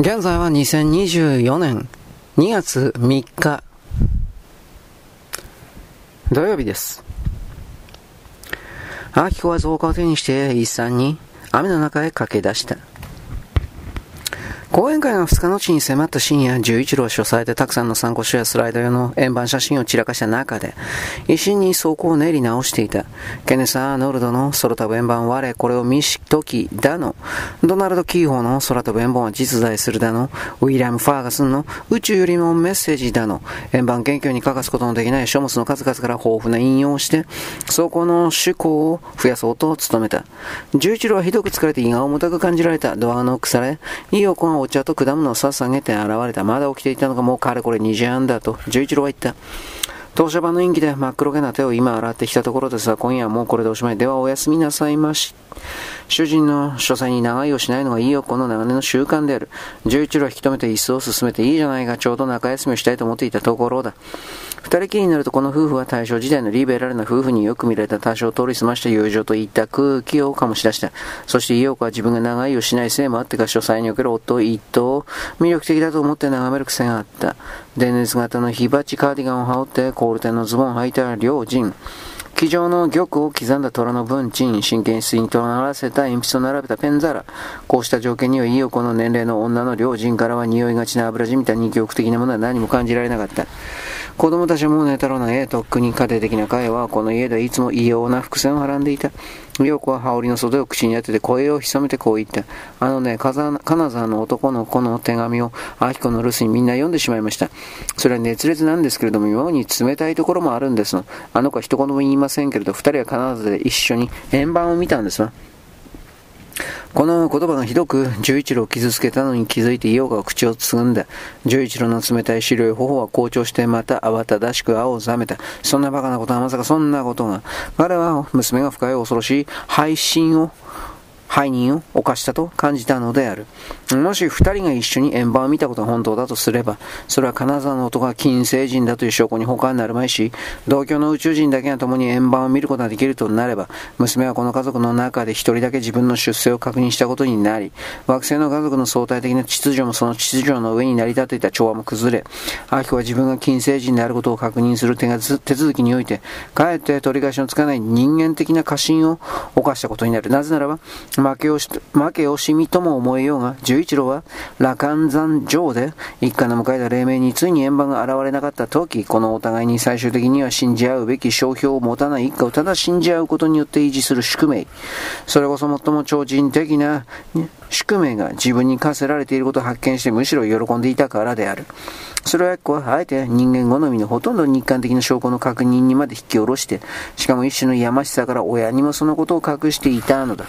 現在は2024年2月3日土曜日です。アキコは増加を手にして一産に雨の中へ駆け出した。講演会の2日の地に迫った深夜、十一郎書されてたくさんの参考書やスライド用の円盤写真を散らかした中で、一心に走行を練り直していた。ケネサー・ノルドの空飛ぶ円盤我、これを見しときだの。ドナルド・キーホーの空飛ぶ円盤は実在するだの。ウィリアム・ファーガスンの宇宙よりもメッセージだの。円盤研究に欠かすことのできない書物の数々から豊富な引用をして、走行の趣向を増やそうと努めた。十一郎はひどく疲れて胃が重たく感じられた。ドアノックされ、いいおもお茶と果物を捧げて現れた。まだ起きていたのがもうかれこれ2時半だと、十一郎は言った。当社版の陰気で真っ黒げな手を今洗ってきたところですが、今夜はもうこれでおしまい。ではおやすみなさいまし。主人の書斎に長居をしないのがいいよ、この長年の習慣である。十一郎は引き止めて椅子を進めていいじゃないか、ちょうど中休みをしたいと思っていたところだ。二人きりになるとこの夫婦は大正時代のリベラルな夫婦によく見られた多少通り済ました友情といった空気を醸し出した。そして意欲は自分が長居をしないせいもあってか書斎における夫を一等魅力的だと思って眺める癖があった。電熱型の火鉢カーディガンを羽織ってコールテンのズボンを履いた両人。机上の玉を刻んだ虎の文鎮、真剣室にとららせた鉛筆を並べたペン皿。こうした条件には、いいよこの年齢の女の両人からは匂いがちな油じみた二極的なものは何も感じられなかった。子供たちも寝太郎な絵とっくに家庭的な会はこの家でいつも異様な伏線をはらんでいた。陽子は羽織の袖を口に当てて声を潜めてこう言った。あのね、金沢の男の子の手紙を、明子の留守にみんな読んでしまいました。それは熱烈なんですけれども、妙に冷たいところもあるんですの。あの子は一言も言いませんけれど、二人は金沢で一緒に円盤を見たんですわ。この言葉がひどく十一郎を傷つけたのに気づいて伊岡が口をつぐんだ。十一郎の冷たい白い頬は好調してまた慌ただしく青をざめた。そんな馬鹿なことはまさかそんなことが。彼は娘が深い恐ろしい配信を背任を犯したと感じたのである。もし二人が一緒に円盤を見たことが本当だとすれば、それは金沢の男が金星人だという証拠に他になるまいし、同居の宇宙人だけが共に円盤を見ることができるとなれば、娘はこの家族の中で一人だけ自分の出世を確認したことになり、惑星の家族の相対的な秩序もその秩序の上に成り立っていた調和も崩れ、アキコは自分が金星人であることを確認する手続きにおいて、かえって取り返しのつかない人間的な過信を犯したことになる。なぜならば、負けをし、負け惜しみとも思えようが、十一郎は、羅漢山城で、一家の迎えた黎明についに円盤が現れなかった時、このお互いに最終的には信じ合うべき商標を持たない一家をただ信じ合うことによって維持する宿命。それこそ最も超人的な宿命が自分に課せられていることを発見してむしろ喜んでいたからである。それはあえて人間好みのほとんど日韓的な証拠の確認にまで引き下ろして、しかも一種のやましさから親にもそのことを隠していたのだ。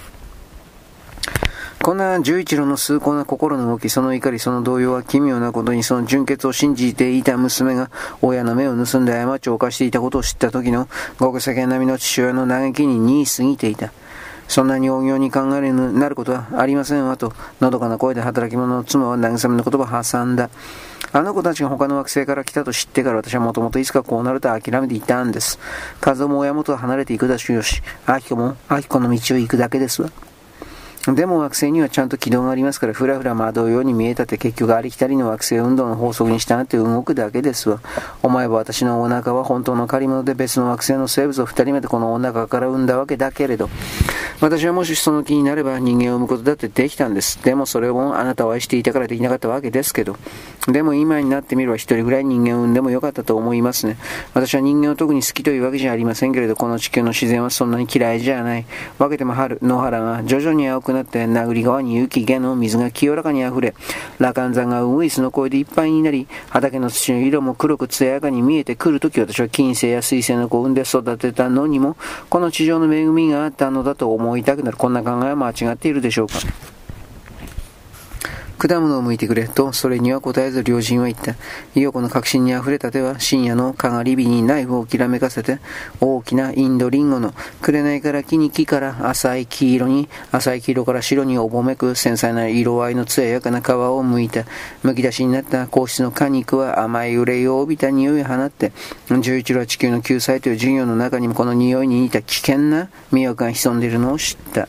こんな十一郎の崇高な心の動き、その怒り、その動揺は奇妙なことにその純潔を信じていた娘が親の目を盗んで過ちを犯していたことを知った時のごく世間並みの父親の嘆きに似過ぎていた。そんなに大行に考えるなることはありませんわと、のどかな声で働き者の妻は慰めの言葉を挟んだ。あの子たちが他の惑星から来たと知ってから私はもともといつかこうなると諦めていたんです。和夫も親元を離れていくだしよし、明子も明子の道を行くだけですわ。でも惑星にはちゃんと軌道がありますから、ふらふら惑うように見えたって結局ありきたりの惑星運動の法則に従って動くだけですわ。お前は私のお腹は本当の借り物で別の惑星の生物を二人目でこのお腹から産んだわけだけれど、私はもしその気になれば人間を産むことだってできたんです。でもそれをあなたを愛していたからできなかったわけですけど、でも今になってみれば一人ぐらい人間を産んでもよかったと思いますね。私は人間を特に好きというわけじゃありませんけれど、この地球の自然はそんなに嫌いじゃない。分けても春、野原が徐々に青くなって殴り川に雪下の水が清らかに溢れ、羅漢山がウグイスの声でいっぱいになり、畑の土の色も黒く艶やかに見えてくるとき私は金星や水星の子を産んで育てたのにも、この地上の恵みがあったのだと思いたくなる。こんな考えは間違っているでしょうか。果物を剥いてくれと、それには答えず両親は言った。伊代子の確信に溢れた手は深夜のかがり火にナイフをきらめかせて、大きなインドリンゴの紅から木に木から浅い黄色に、浅い黄色から白におぼめく繊細な色合いの艶やかな皮を剥いた。剥き出しになった硬質の果肉は甘い憂いを帯びた匂いを放って、11は地球の救済という授業の中にもこの匂いに似た危険な魅力が潜んでいるのを知った。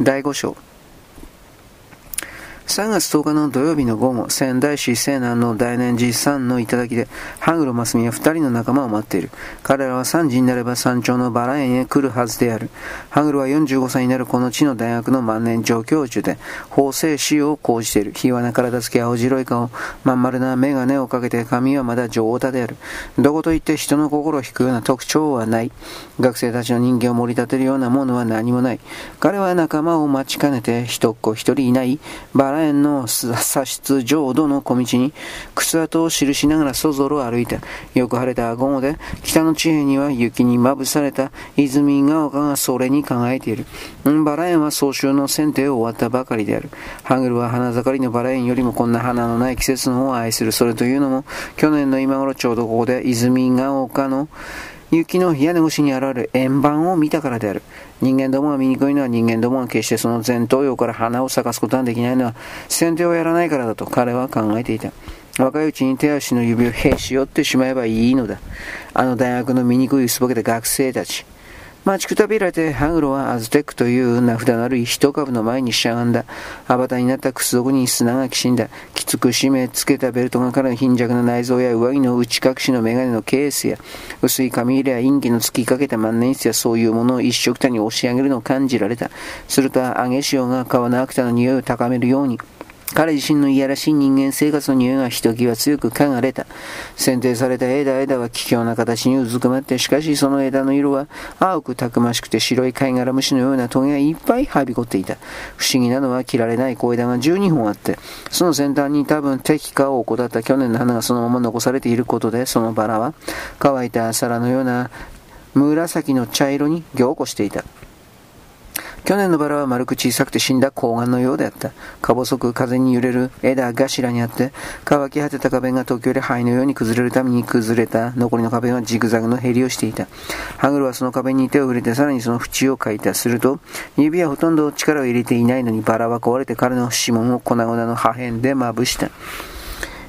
第5章3月10日の土曜日の午後、仙台市西南の大年寺山の頂で、ハグロマスミは2人の仲間を待っている。彼らは3時になれば山頂のバラ園へ来るはずである。ハグロは45歳になるこの地の大学の万年上教授で、法制史を講じている。日はな体つき青白い顔、まん丸な眼鏡をかけて髪はまだ上太である。どこと言って人の心を引くような特徴はない。学生たちの人間を盛り立てるようなものは何もない。彼は仲間を待ちかねて、一っ子一人いないバララ園の左室浄土の小道に靴跡を記しながらそぞろ歩いた。よく晴れた午後で、北の地平には雪にまぶされた泉ヶ丘がそれに輝いている。バラ園は総集の剪定を終わったばかりである。ハングルは花盛りのバラ園よりもこんな花のない季節の方を愛する。それというのも、去年の今頃ちょうどここで泉ヶ丘の雪の屋根越しに現れる円盤を見たからである。人間どもが醜いのは人間どもが決してその前頭葉から花を咲かすことができないのは先手をやらないからだと彼は考えていた。若いうちに手足の指をへし折ってしまえばいいのだ。あの大学の醜い薄ぼけた学生たち。待ちくたびれて、ハグロはアズテックという名札のある一株の前にしゃがんだ。アバタになった靴底に砂がきしんだ。きつく締め付けたベルトがからの貧弱な内臓や上着の内隠しの眼鏡のケースや、薄い紙入れや陰気の突きかけた万年筆やそういうものを一色たに押し上げるのを感じられた。すると、揚げ潮が川の芥の匂いを高めるように、彼自身のいやらしい人間生活の匂いがひときわ強く嗅がれた。剪定された枝枝は奇妙な形にうずくまって、しかしその枝の色は青くたくましくて白い貝殻虫のようなトゲがいっぱいはびこっていた。不思議なのは切られない小枝が12本あって、その先端に多分敵化を怠った去年の花がそのまま残されていることで、そのバラは乾いた皿のような紫の茶色に凝固していた。去年のバラは丸く小さくて死んだ睾丸のようであった。か細く風に揺れる枝頭にあって、乾き果てた壁が時折灰のように崩れるために崩れた残りの壁はジグザグのへりをしていた。ハグルはその壁に手を触れてさらにその縁をかいた。すると、指はほとんど力を入れていないのにバラは壊れて彼の指紋を粉々の破片でまぶした。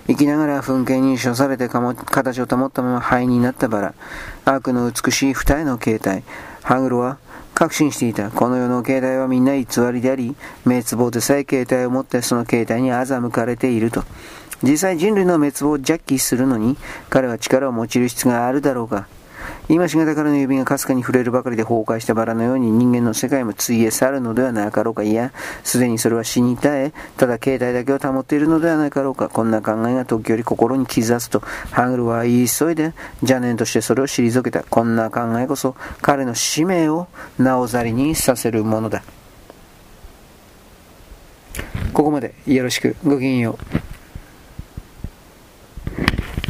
生きながら噴景に処されて形を保ったまま灰になったバラ。悪の美しい二重の形態。ハグルは確信していた。この世の形態はみんな偽りであり、滅亡でさえ形態を持ってその形態に欺かれていると。実際人類の滅亡をジャッキするのに、彼は力を持ちる必要があるだろうか。今しがたからの指がかすかに触れるばかりで崩壊したバラのように人間の世界もついえ去るのではなかろうか。いや、すでにそれは死に絶え、ただ形態だけを保っているのではないかろうか。こんな考えが時折心に刻すと、ハングルは急いで邪念としてそれを退けた。こんな考えこそ彼の使命をなおざりにさせるものだ。ここまでよろしく。ごきげんよう。